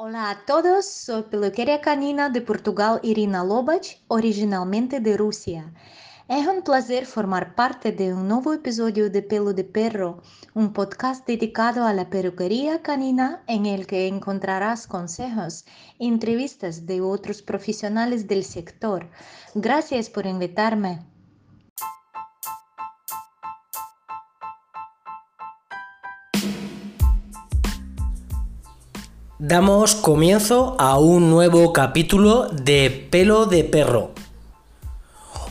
Hola a todos, soy peluquería canina de Portugal Irina Lobach, originalmente de Rusia. Es un placer formar parte de un nuevo episodio de Pelo de Perro, un podcast dedicado a la peluquería canina en el que encontrarás consejos entrevistas de otros profesionales del sector. Gracias por invitarme. Damos comienzo a un nuevo capítulo de Pelo de Perro.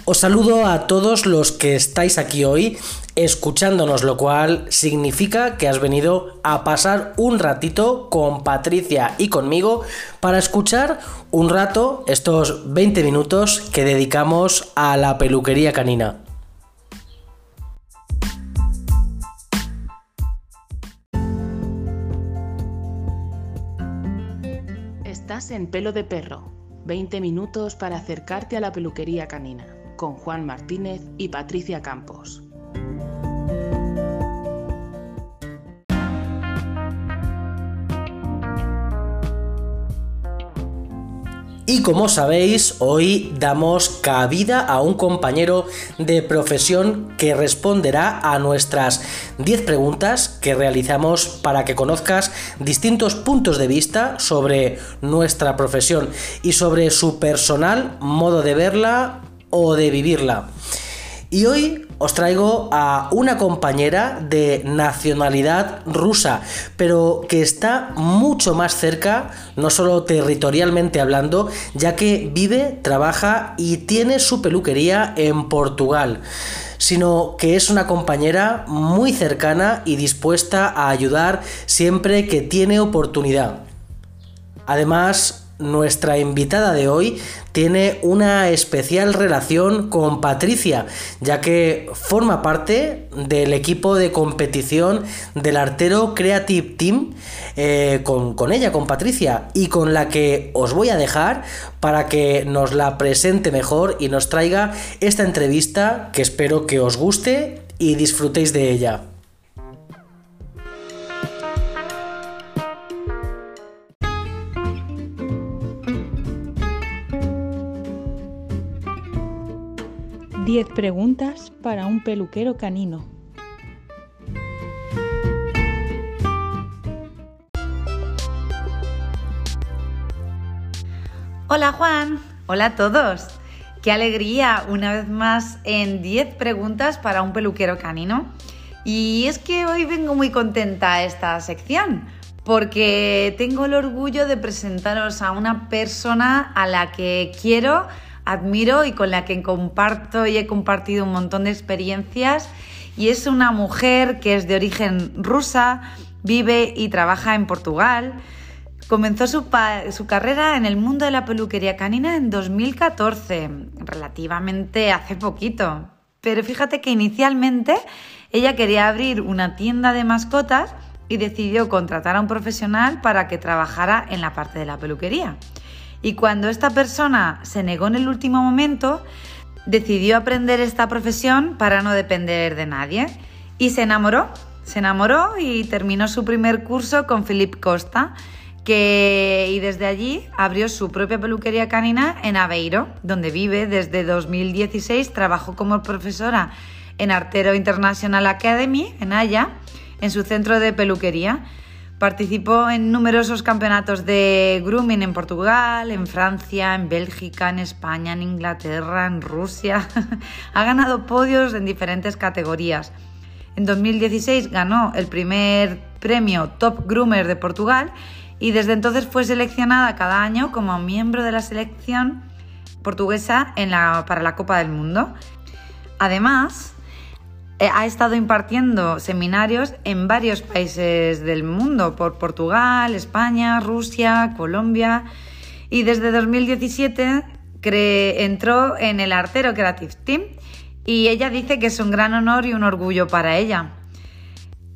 Os saludo a todos los que estáis aquí hoy escuchándonos, lo cual significa que has venido a pasar un ratito con Patricia y conmigo para escuchar un rato estos 20 minutos que dedicamos a la peluquería canina. En Pelo de Perro, 20 minutos para acercarte a la peluquería canina, con Juan Martínez y Patricia Campos. Y como sabéis, hoy damos cabida a un compañero de profesión que responderá a nuestras 10 preguntas que realizamos para que conozcas distintos puntos de vista sobre nuestra profesión y sobre su personal modo de verla o de vivirla. Y hoy os traigo a una compañera de nacionalidad rusa, pero que está mucho más cerca, no solo territorialmente hablando, ya que vive, trabaja y tiene su peluquería en Portugal sino que es una compañera muy cercana y dispuesta a ayudar siempre que tiene oportunidad. Además, nuestra invitada de hoy tiene una especial relación con Patricia, ya que forma parte del equipo de competición del Artero Creative Team eh, con, con ella, con Patricia, y con la que os voy a dejar para que nos la presente mejor y nos traiga esta entrevista que espero que os guste y disfrutéis de ella. 10 preguntas para un peluquero canino. Hola Juan, hola a todos. Qué alegría una vez más en 10 preguntas para un peluquero canino. Y es que hoy vengo muy contenta a esta sección porque tengo el orgullo de presentaros a una persona a la que quiero admiro y con la que comparto y he compartido un montón de experiencias. Y es una mujer que es de origen rusa, vive y trabaja en Portugal. Comenzó su, su, carrera en el mundo de la peluquería canina en 2014, relativamente hace poquito. Pero fíjate que inicialmente ella quería abrir una tienda de mascotas y decidió contratar a un profesional para que trabajara en la parte de la peluquería. Y cuando esta persona se negó en el último momento, decidió aprender esta profesión para no depender de nadie. Y se enamoró, se enamoró y terminó su primer curso con Philip Costa, que, y desde allí abrió su propia peluquería canina en Aveiro, donde vive desde 2016. Trabajó como profesora en Artero International Academy, en Haya, en su centro de peluquería. Participó en numerosos campeonatos de grooming en Portugal, en Francia, en Bélgica, en España, en Inglaterra, en Rusia. ha ganado podios en diferentes categorías. En 2016 ganó el primer premio Top Groomer de Portugal y desde entonces fue seleccionada cada año como miembro de la selección portuguesa para la Copa del Mundo. Además, ha estado impartiendo seminarios en varios países del mundo, por Portugal, España, Rusia, Colombia, y desde 2017 entró en el Artero Creative Team y ella dice que es un gran honor y un orgullo para ella.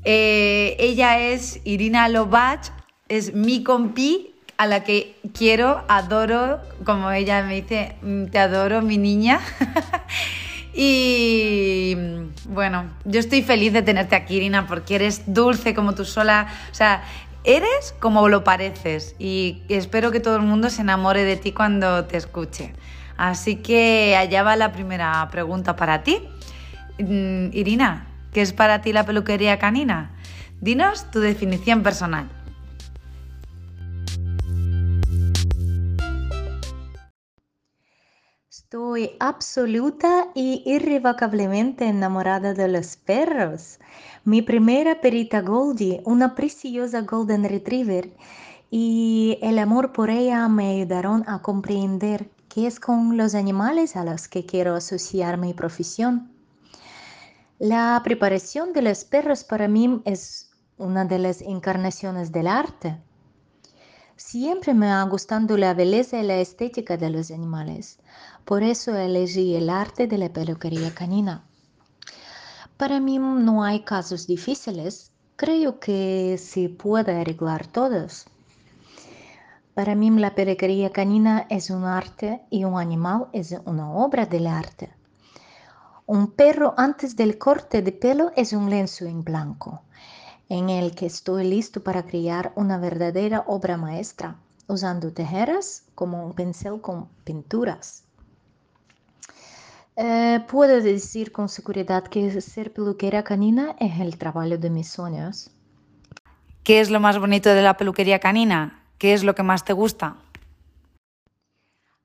Eh, ella es Irina Lobach, es mi compi a la que quiero, adoro, como ella me dice, mm, te adoro mi niña. Y bueno, yo estoy feliz de tenerte aquí, Irina, porque eres dulce como tú sola. O sea, Eres como lo pareces y espero que todo el mundo se enamore de ti cuando te escuche. Así que allá va la primera pregunta para ti. Mm, Irina, ¿qué es para ti la peluquería canina? Dinos tu definición personal. Estoy absoluta y irrevocablemente enamorada de los perros. Mi primera perita Goldie, una preciosa Golden Retriever, y el amor por ella me ayudaron a comprender que es con los animales a los que quiero asociar mi profesión. La preparación de los perros para mí es una de las encarnaciones del arte. Siempre me ha gustado la belleza y la estética de los animales. Por eso elegí el arte de la peluquería canina. Para mí no hay casos difíciles. Creo que se puede arreglar todos. Para mí la peluquería canina es un arte y un animal es una obra del arte. Un perro antes del corte de pelo es un lienzo en blanco en el que estoy listo para crear una verdadera obra maestra, usando tijeras como un pincel con pinturas. Eh, puedo decir con seguridad que ser peluquera canina es el trabajo de mis sueños. ¿Qué es lo más bonito de la peluquería canina? ¿Qué es lo que más te gusta?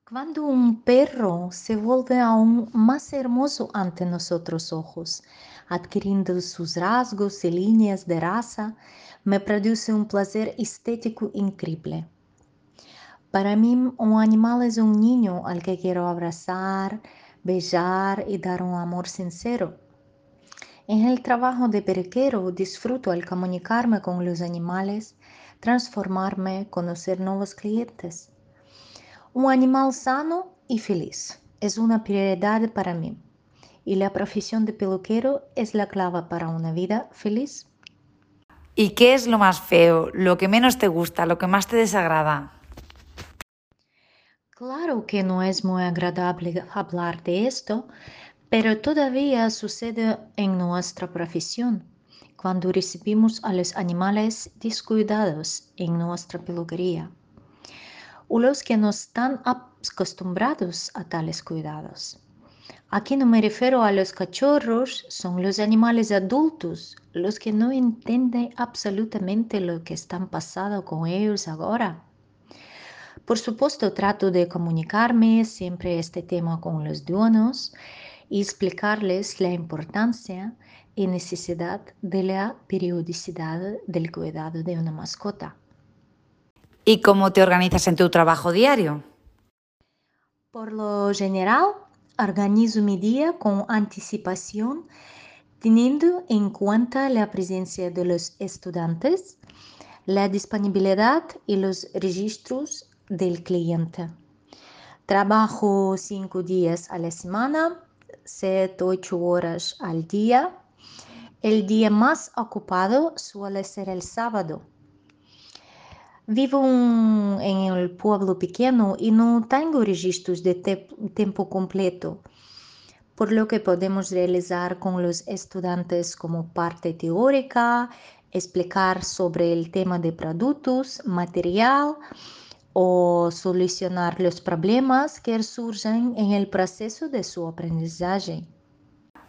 Cuando un perro se vuelve aún más hermoso ante nuestros ojos, adquiriendo sus rasgos y líneas de raza, me produce un placer estético increíble. Para mí, un animal es un niño al que quiero abrazar, bellar y dar un amor sincero. En el trabajo de peluquero disfruto al comunicarme con los animales, transformarme, conocer nuevos clientes. Un animal sano y feliz es una prioridad para mí y la profesión de peluquero es la clave para una vida feliz. ¿Y qué es lo más feo, lo que menos te gusta, lo que más te desagrada? Claro que no es muy agradable hablar de esto, pero todavía sucede en nuestra profesión, cuando recibimos a los animales descuidados en nuestra peluquería, o los que no están acostumbrados a tales cuidados. Aquí no me refiero a los cachorros, son los animales adultos, los que no entienden absolutamente lo que están pasando con ellos ahora. Por supuesto, trato de comunicarme siempre este tema con los dueños y explicarles la importancia y necesidad de la periodicidad del cuidado de una mascota. ¿Y cómo te organizas en tu trabajo diario? Por lo general, organizo mi día con anticipación, teniendo en cuenta la presencia de los estudiantes, la disponibilidad y los registros del cliente. Trabajo cinco días a la semana, siete, ocho horas al día. El día más ocupado suele ser el sábado Vivo en el pueblo pequeño y no tengo registros de tiempo completo, por lo que podemos realizar con los estudiantes como parte teórica, explicar sobre el tema de productos, material o solucionar los problemas que surgen en el proceso de su aprendizaje.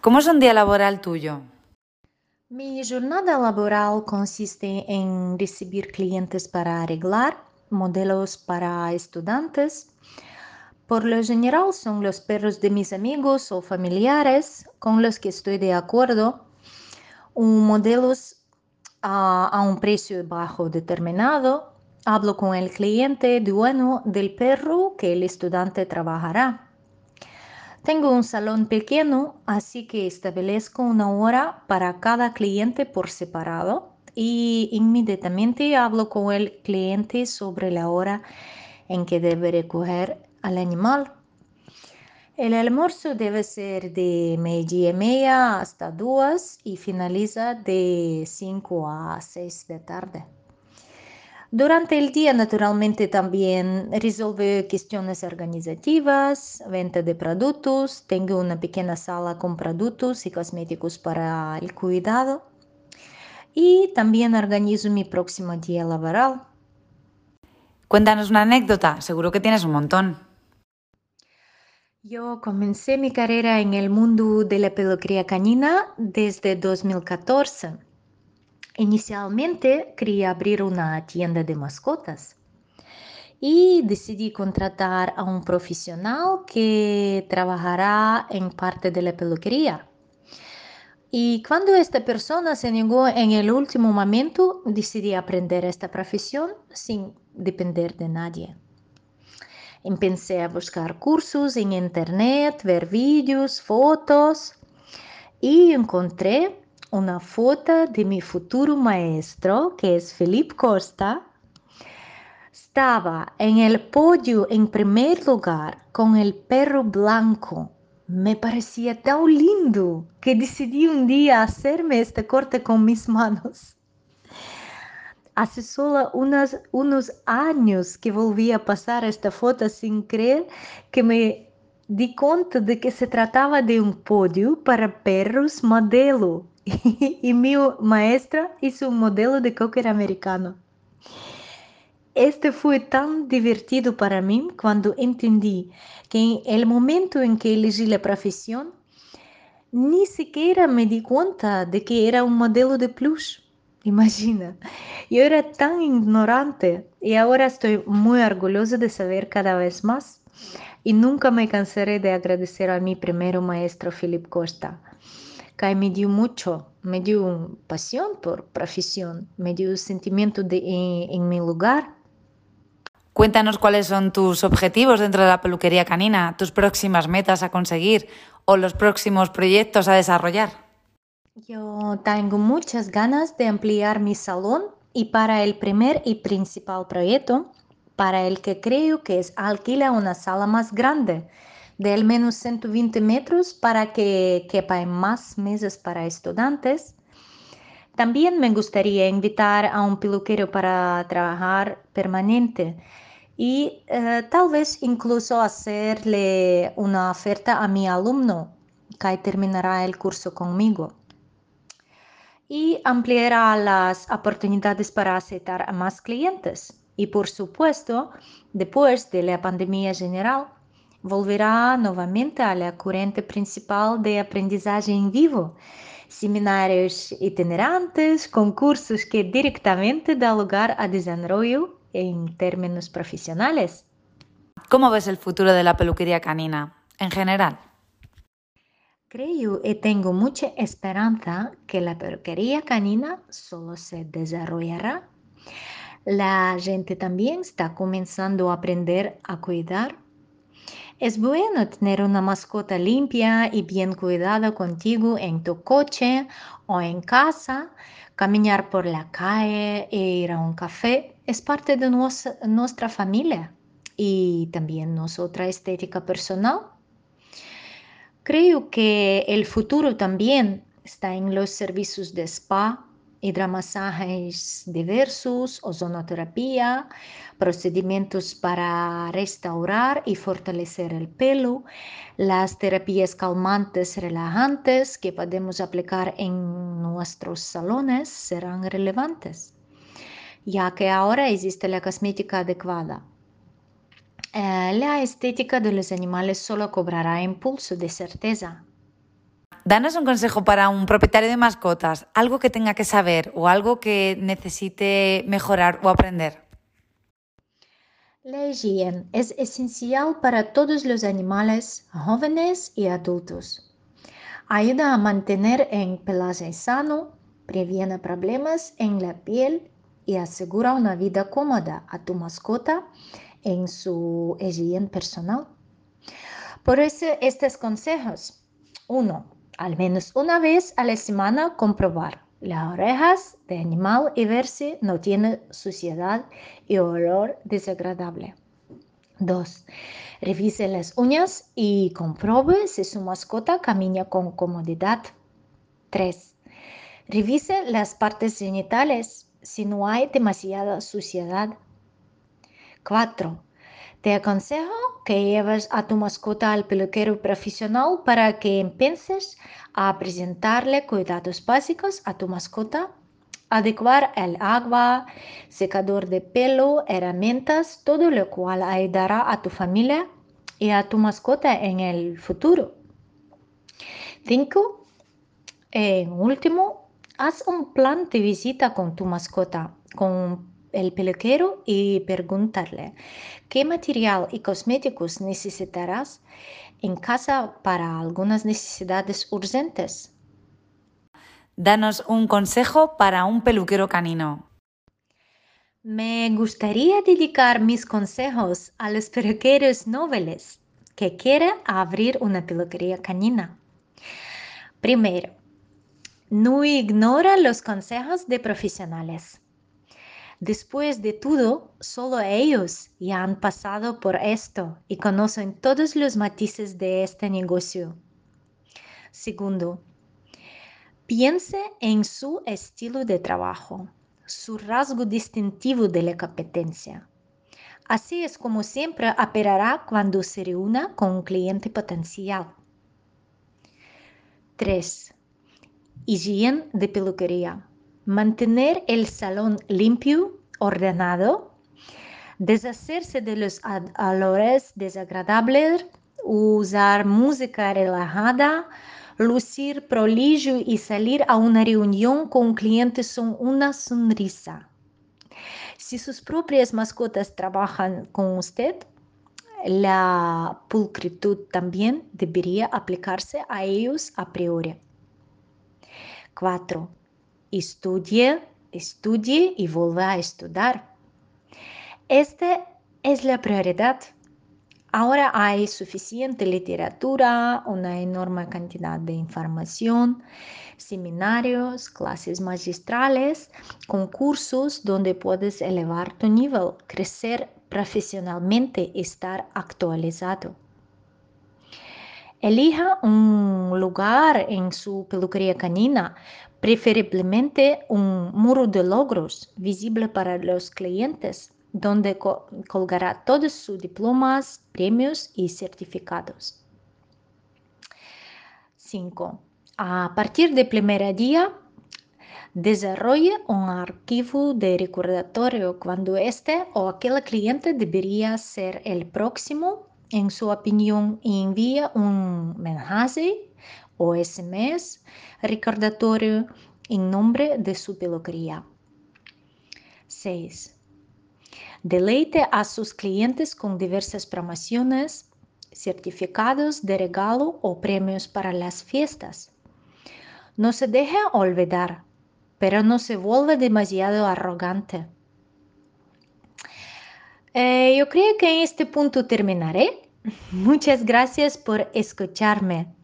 ¿Cómo es un día laboral tuyo? Mi jornada laboral consiste en recibir clientes para arreglar, modelos para estudiantes. Por lo general son los perros de mis amigos o familiares con los que estoy de acuerdo, modelos a, a un precio bajo determinado. Hablo con el cliente dueño del perro que el estudiante trabajará. Tengo un salón pequeño, así que establezco una hora para cada cliente por separado y inmediatamente hablo con el cliente sobre la hora en que debe recoger al animal. El almuerzo debe ser de media y media hasta dos y finaliza de 5 a 6 de tarde. Durante el día, naturalmente, también resuelve cuestiones organizativas, venta de productos. Tengo una pequeña sala con productos y cosméticos para el cuidado. y también organizo mi próximo día laboral. Cuéntanos una anécdota, seguro que tienes un montón. Yo comencé mi carrera en el mundo de la peluquería canina desde 2014. Inicialmente quería abrir una tienda de mascotas y decidí contratar a un profesional que trabajará en parte de la peluquería. Y cuando esta persona se negó en el último momento, decidí aprender esta profesión sin depender de nadie. Empecé a buscar cursos en internet, ver vídeos, fotos y encontré una foto de mi futuro maestro, que es Felipe Costa. Estaba en el podio en primer lugar con el perro blanco. Me parecía tan lindo que decidí un día hacerme este corte con mis manos. Hace solo unos, unos años que volví a pasar esta foto sin creer que me di cuenta de que se trataba de un podio para perros modelo y mi maestra hizo un modelo de cocker americano. Este fue tan divertido para mí cuando entendí que en el momento en que elegí la profesión, ni siquiera me di cuenta de que era un modelo de plus. Imagina, yo era tan ignorante y ahora estoy muy orgullosa de saber cada vez más y nunca me cansaré de agradecer a mi primero maestro Philip Costa, que me dio mucho, me dio pasión por profesión, me dio sentimiento de en, en mi lugar. Cuéntanos cuáles son tus objetivos dentro de la peluquería canina, tus próximas metas a conseguir o los próximos proyectos a desarrollar. Yo tengo muchas ganas de ampliar mi salón y para el primer y principal proyecto, para el que creo que es alquilar una sala más grande, de al menos 120 metros para que quepan más mesas para estudiantes. También me gustaría invitar a un peluquero para trabajar permanente y eh, tal vez incluso hacerle una oferta a mi alumno que terminará el curso conmigo y ampliará las oportunidades para aceptar a más clientes. Y por supuesto, después de la pandemia general, volverá nuevamente a la corriente principal de aprendizaje en vivo, seminarios itinerantes, concursos que directamente dan lugar a desarrollo en términos profesionales. ¿Cómo ves el futuro de la peluquería canina en general? Creo y tengo mucha esperanza que la peluquería canina solo se desarrollará. La gente también está comenzando a aprender a cuidar. Es bueno tener una mascota limpia y bien cuidada contigo en tu coche o en casa. Caminar por la calle e ir a un café es parte de nuestra familia y también nuestra estética personal. Creo que el futuro también está en los servicios de spa, hidromasajes diversos, ozonoterapia, procedimientos para restaurar y fortalecer el pelo, las terapias calmantes relajantes que podemos aplicar en nuestros salones serán relevantes, ya que ahora existe la cosmética adecuada eh, la estética de los animales solo cobrará impulso de certeza. Danos un consejo para un propietario de mascotas, algo que tenga que saber o algo que necesite mejorar o aprender. La higiene es esencial para todos los animales, jóvenes y adultos. Ayuda a mantener el pelaje sano, previene problemas en la piel y asegura una vida cómoda a tu mascota en su higiene personal. Por eso estos consejos. Uno, al menos una vez a la semana comprobar las orejas de animal y ver si no tiene suciedad y olor desagradable. 2. Revise las uñas y compruebe si su mascota camina con comodidad. 3. Revise las partes genitales si no hay demasiada suciedad. 4. Te aconsejo que lleves a tu mascota al peluquero profesional para que empieces a presentarle cuidados básicos a tu mascota adecuar el agua, secador de pelo, herramientas, todo lo cual ayudará a tu familia y a tu mascota en el futuro. 5. En último, haz un plan de visita con tu mascota, con el peluquero y preguntarle qué material y cosméticos necesitarás en casa para algunas necesidades urgentes. Danos un consejo para un peluquero canino. Me gustaría dedicar mis consejos a los peluqueros nobles que quieren abrir una peluquería canina. Primero, no ignora los consejos de profesionales. Después de todo, solo ellos ya han pasado por esto y conocen todos los matices de este negocio. Segundo, piense en su estilo de trabajo, su rasgo distintivo de la competencia. Así es como siempre operará cuando se reúna con un cliente potencial. 3. Higiene de peluquería mantener el salón limpio, ordenado, deshacerse de los olores desagradables, usar música relajada, lucir prolijo y salir a una reunión con un cliente son una sonrisa. Si sus propias mascotas trabajan con usted, la pulcritud también debería aplicarse a ellos a priori. 4 estudie, estudie y vuelva a estudiar. Esta es la prioridad. Ahora hay suficiente literatura, una enorme cantidad de información, seminarios, clases magistrales, concursos donde puedes elevar tu nivel, crecer profesionalmente, estar actualizado. Elija un lugar en su peluquería canina preferiblemente un muro de logros visible para los clientes, donde colgará todos sus diplomas, premios y certificados. 5. A partir del primer día, desarrolle un archivo de recordatorio cuando este o aquel cliente debería ser el próximo en su opinión envía un mensaje o SMS recordatorio en nombre de su peluquería. 6. Deleite a sus clientes con diversas promociones, certificados de regalo o premios para las fiestas. No se deje olvidar, pero no se vuelve demasiado arrogante. Eh, yo creo que en este punto terminaré. Muchas gracias por escucharme.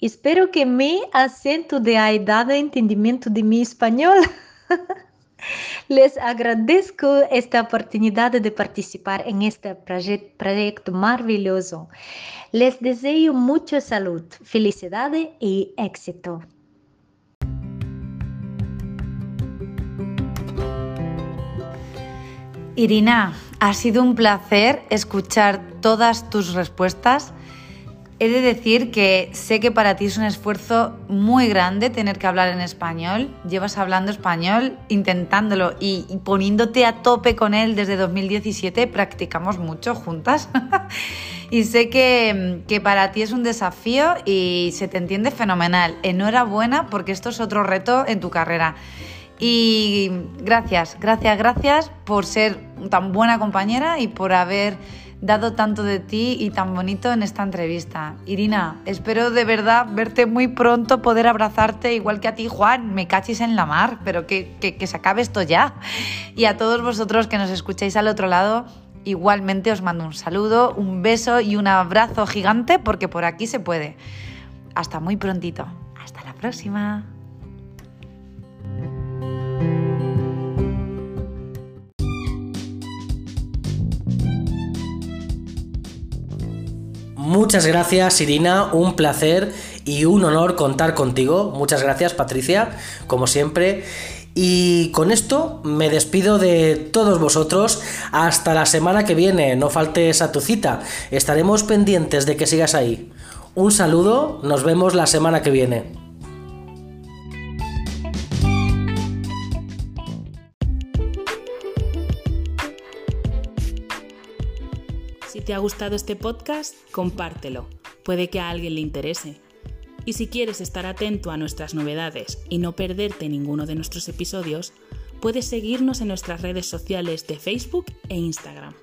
Espero que mi acento de haya dado entendimiento de mi español. Les agradezco esta oportunidad de participar en este proyecto maravilloso. Les deseo mucha salud, felicidad y éxito. Irina, ha sido un placer escuchar todas tus respuestas He de decir que sé que para ti es un esfuerzo muy grande tener que hablar en español. Llevas hablando español, intentándolo y, poniéndote a tope con él desde 2017. Practicamos mucho juntas. y sé que, que para ti es un desafío y se te entiende fenomenal. Enhorabuena porque esto es otro reto en tu carrera. Y gracias, gracias, gracias por ser tan buena compañera y por haber dado tanto de ti y tan bonito en esta entrevista. Irina, espero de verdad verte muy pronto, poder abrazarte igual que a ti, Juan. Me cachis en la mar, pero que, que, se acabe esto ya. Y a todos vosotros que nos escucháis al otro lado, igualmente os mando un saludo, un beso y un abrazo gigante porque por aquí se puede. Hasta muy prontito. Hasta la próxima. Muchas gracias, Irina. Un placer y un honor contar contigo. Muchas gracias, Patricia, como siempre. Y con esto me despido de todos vosotros. Hasta la semana que viene. No faltes a tu cita. Estaremos pendientes de que sigas ahí. Un saludo. Nos vemos la semana que viene. Te ha gustado este podcast, compártelo. Puede que a alguien le interese. Y si quieres estar atento a nuestras novedades y no perderte ninguno de nuestros episodios, puedes seguirnos en nuestras redes sociales de Facebook e Instagram.